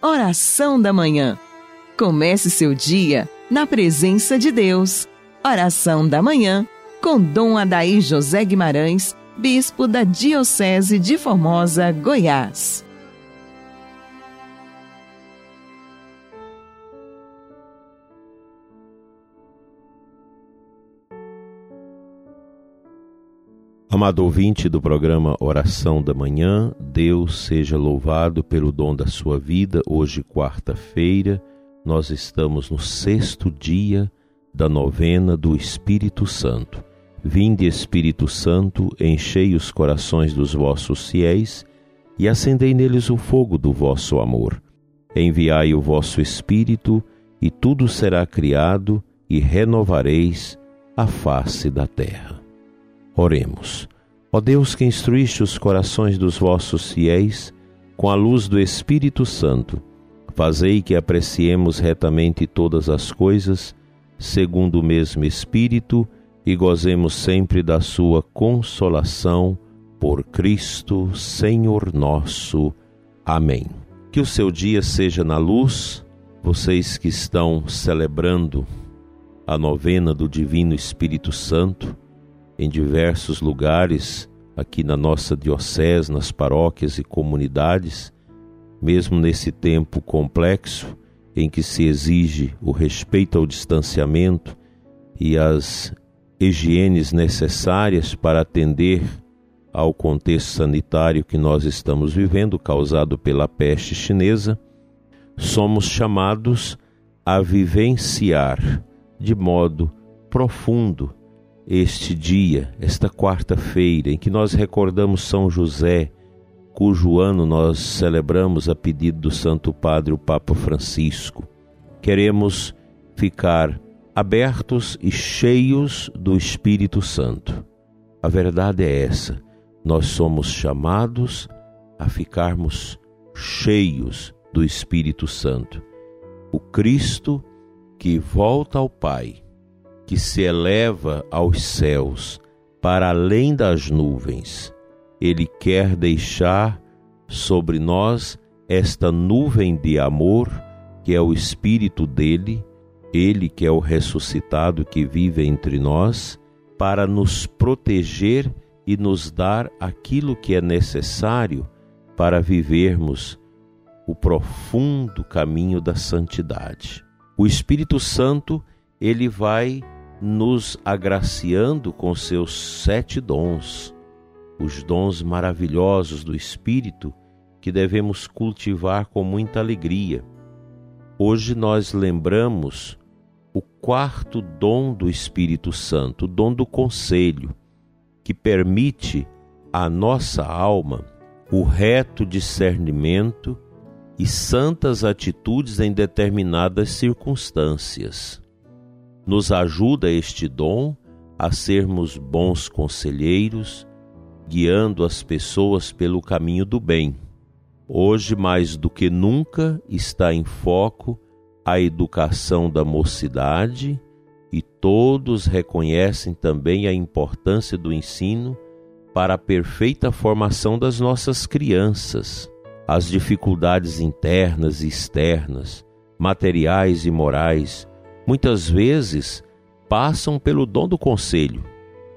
Oração da Manhã. Comece seu dia na presença de Deus. Oração da Manhã com Dom Adaí José Guimarães, Bispo da Diocese de Formosa, Goiás. Amado ouvinte do programa Oração da Manhã, Deus seja louvado pelo dom da sua vida. Hoje, quarta-feira, nós estamos no sexto dia da novena do Espírito Santo. Vinde, Espírito Santo, enchei os corações dos vossos fiéis e acendei neles o fogo do vosso amor. Enviai o vosso Espírito, e tudo será criado, e renovareis a face da terra. Oremos. Ó Deus que instruíste os corações dos vossos fiéis com a luz do Espírito Santo, fazei que apreciemos retamente todas as coisas, segundo o mesmo Espírito, e gozemos sempre da sua consolação por Cristo, Senhor nosso. Amém. Que o seu dia seja na luz, vocês que estão celebrando a novena do Divino Espírito Santo, em diversos lugares aqui na nossa diocese, nas paróquias e comunidades, mesmo nesse tempo complexo em que se exige o respeito ao distanciamento e as higienes necessárias para atender ao contexto sanitário que nós estamos vivendo, causado pela peste chinesa, somos chamados a vivenciar de modo profundo este dia, esta quarta-feira, em que nós recordamos São José, cujo ano nós celebramos a pedido do Santo Padre, o Papa Francisco. Queremos ficar abertos e cheios do Espírito Santo. A verdade é essa: nós somos chamados a ficarmos cheios do Espírito Santo. O Cristo que volta ao Pai que se eleva aos céus, para além das nuvens. Ele quer deixar sobre nós esta nuvem de amor, que é o Espírito dele, ele que é o ressuscitado que vive entre nós, para nos proteger e nos dar aquilo que é necessário para vivermos o profundo caminho da santidade. O Espírito Santo, ele vai nos agraciando com seus sete dons, os dons maravilhosos do Espírito que devemos cultivar com muita alegria. Hoje nós lembramos o quarto dom do Espírito Santo, o dom do conselho, que permite à nossa alma o reto discernimento e santas atitudes em determinadas circunstâncias nos ajuda este dom a sermos bons conselheiros, guiando as pessoas pelo caminho do bem. Hoje, mais do que nunca, está em foco a educação da mocidade e todos reconhecem também a importância do ensino para a perfeita formação das nossas crianças. As dificuldades internas e externas, materiais e morais, muitas vezes passam pelo dom do conselho,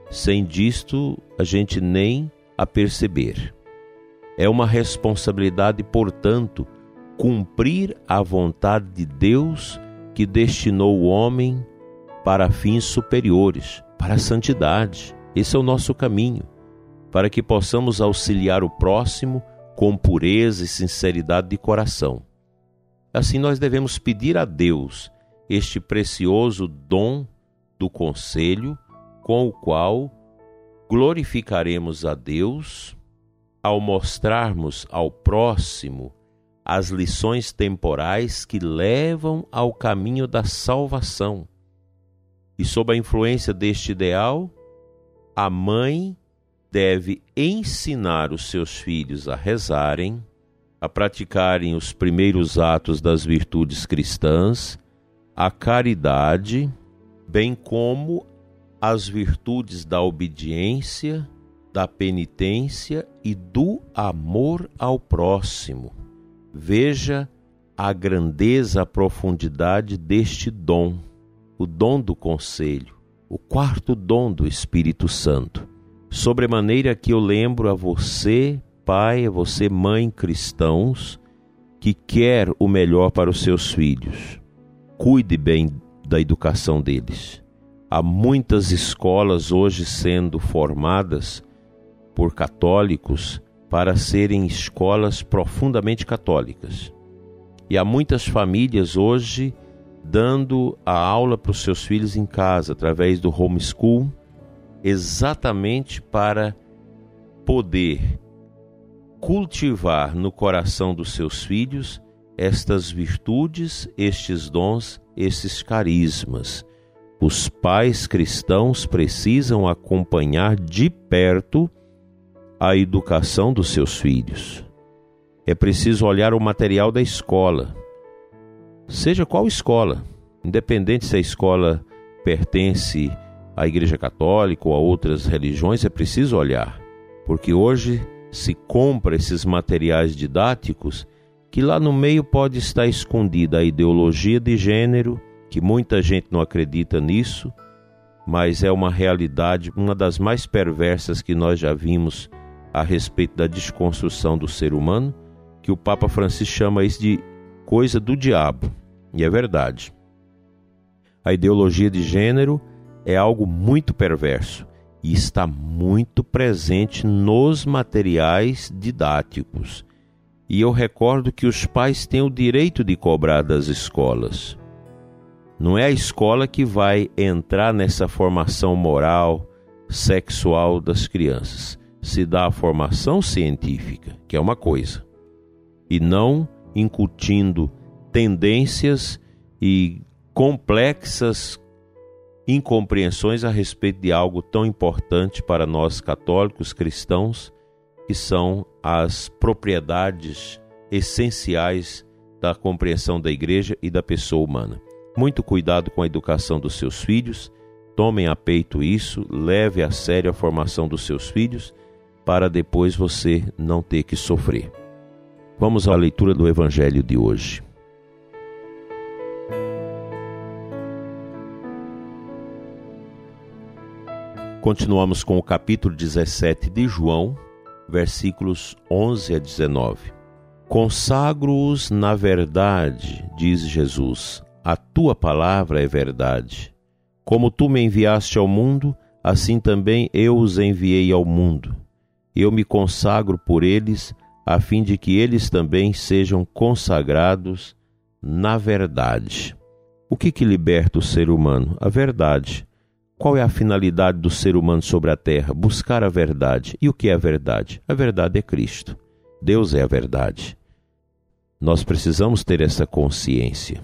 sem disto a gente nem a perceber. É uma responsabilidade, portanto, cumprir a vontade de Deus que destinou o homem para fins superiores, para a santidade. Esse é o nosso caminho, para que possamos auxiliar o próximo com pureza e sinceridade de coração. Assim, nós devemos pedir a Deus este precioso dom do conselho, com o qual glorificaremos a Deus ao mostrarmos ao próximo as lições temporais que levam ao caminho da salvação. E sob a influência deste ideal, a mãe deve ensinar os seus filhos a rezarem, a praticarem os primeiros atos das virtudes cristãs a caridade, bem como as virtudes da obediência, da penitência e do amor ao próximo. Veja a grandeza, a profundidade deste dom, o dom do conselho, o quarto dom do Espírito Santo. Sobremaneira que eu lembro a você, pai, a você, mãe, cristãos, que quer o melhor para os seus filhos. Cuide bem da educação deles. Há muitas escolas hoje sendo formadas por católicos para serem escolas profundamente católicas. E há muitas famílias hoje dando a aula para os seus filhos em casa, através do homeschool, exatamente para poder cultivar no coração dos seus filhos estas virtudes, estes dons, esses carismas. Os pais cristãos precisam acompanhar de perto a educação dos seus filhos. É preciso olhar o material da escola, seja qual escola, independente se a escola pertence à Igreja Católica ou a outras religiões, é preciso olhar, porque hoje se compra esses materiais didáticos que lá no meio pode estar escondida a ideologia de gênero, que muita gente não acredita nisso, mas é uma realidade, uma das mais perversas que nós já vimos a respeito da desconstrução do ser humano, que o Papa Francisco chama isso de coisa do diabo. E é verdade. A ideologia de gênero é algo muito perverso e está muito presente nos materiais didáticos. E eu recordo que os pais têm o direito de cobrar das escolas. Não é a escola que vai entrar nessa formação moral, sexual das crianças. Se dá a formação científica, que é uma coisa e não incutindo tendências e complexas incompreensões a respeito de algo tão importante para nós católicos cristãos, que são as propriedades essenciais da compreensão da igreja e da pessoa humana. Muito cuidado com a educação dos seus filhos, tomem a peito isso, leve a sério a formação dos seus filhos, para depois você não ter que sofrer. Vamos à leitura do Evangelho de hoje. Continuamos com o capítulo 17 de João, versículos 11 a 19. Consagro-os na verdade, diz Jesus, a tua palavra é verdade. Como tu me enviaste ao mundo, assim também eu os enviei ao mundo. Eu me consagro por eles a fim de que eles também sejam consagrados na verdade. O que, que liberta o ser humano? A verdade. Qual é a finalidade do ser humano sobre a terra? Buscar a verdade. E o que é a verdade? A verdade é Cristo. Deus é a verdade. Nós precisamos ter essa consciência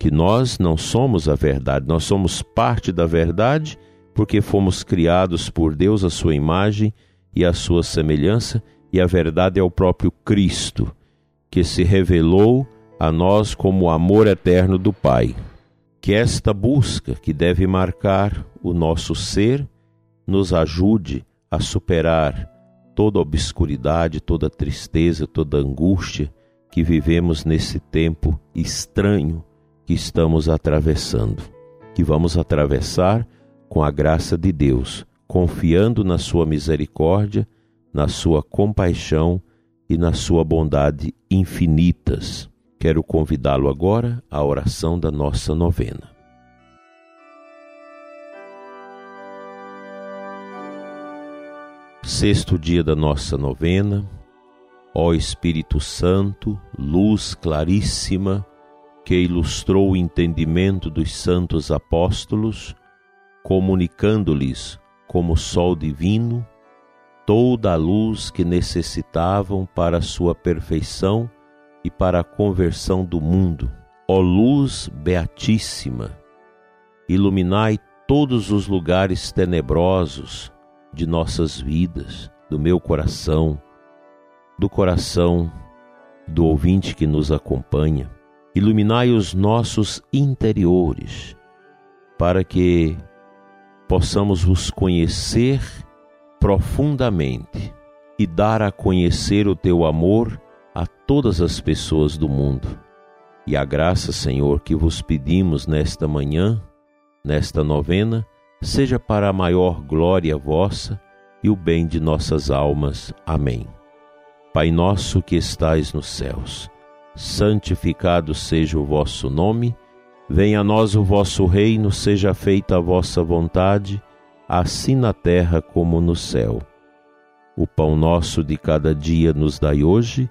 que nós não somos a verdade, nós somos parte da verdade porque fomos criados por Deus à sua imagem e à sua semelhança e a verdade é o próprio Cristo, que se revelou a nós como o amor eterno do Pai. Que esta busca, que deve marcar o nosso ser, nos ajude a superar toda obscuridade, toda tristeza, toda angústia que vivemos nesse tempo estranho que estamos atravessando, que vamos atravessar com a graça de Deus, confiando na Sua misericórdia na sua compaixão e na sua bondade infinitas. Quero convidá-lo agora à oração da nossa novena. Sexto dia da nossa novena, ó Espírito Santo, luz claríssima que ilustrou o entendimento dos santos apóstolos, comunicando-lhes como sol divino toda a luz que necessitavam para sua perfeição e para a conversão do mundo. Ó luz beatíssima, iluminai todos os lugares tenebrosos de nossas vidas, do meu coração, do coração do ouvinte que nos acompanha. Iluminai os nossos interiores, para que possamos vos conhecer profundamente e dar a conhecer o teu amor a todas as pessoas do mundo. E a graça, Senhor, que vos pedimos nesta manhã, nesta novena, seja para a maior glória vossa e o bem de nossas almas. Amém. Pai nosso que estais nos céus, santificado seja o vosso nome, venha a nós o vosso reino, seja feita a vossa vontade, assim na terra como no céu. O pão nosso de cada dia nos dai hoje,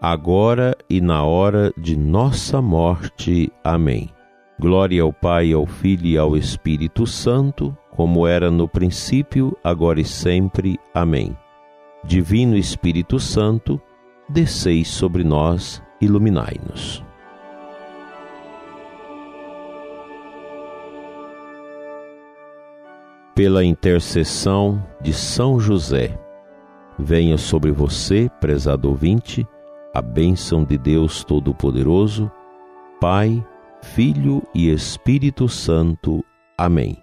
agora e na hora de nossa morte. Amém. Glória ao Pai, ao Filho e ao Espírito Santo, como era no princípio, agora e sempre. Amém. Divino Espírito Santo, desceis sobre nós, iluminai-nos. Pela intercessão de São José, venha sobre você, prezado ouvinte, a bênção de Deus Todo-Poderoso, Pai, Filho e Espírito Santo. Amém.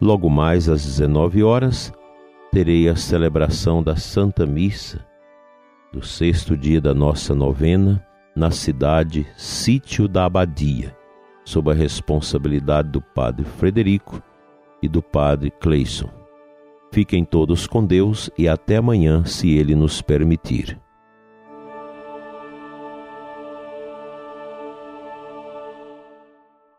Logo mais às 19 horas, terei a celebração da Santa Missa do sexto dia da nossa novena na cidade Sítio da Abadia, sob a responsabilidade do Padre Frederico e do Padre Cleison. Fiquem todos com Deus e até amanhã, se Ele nos permitir.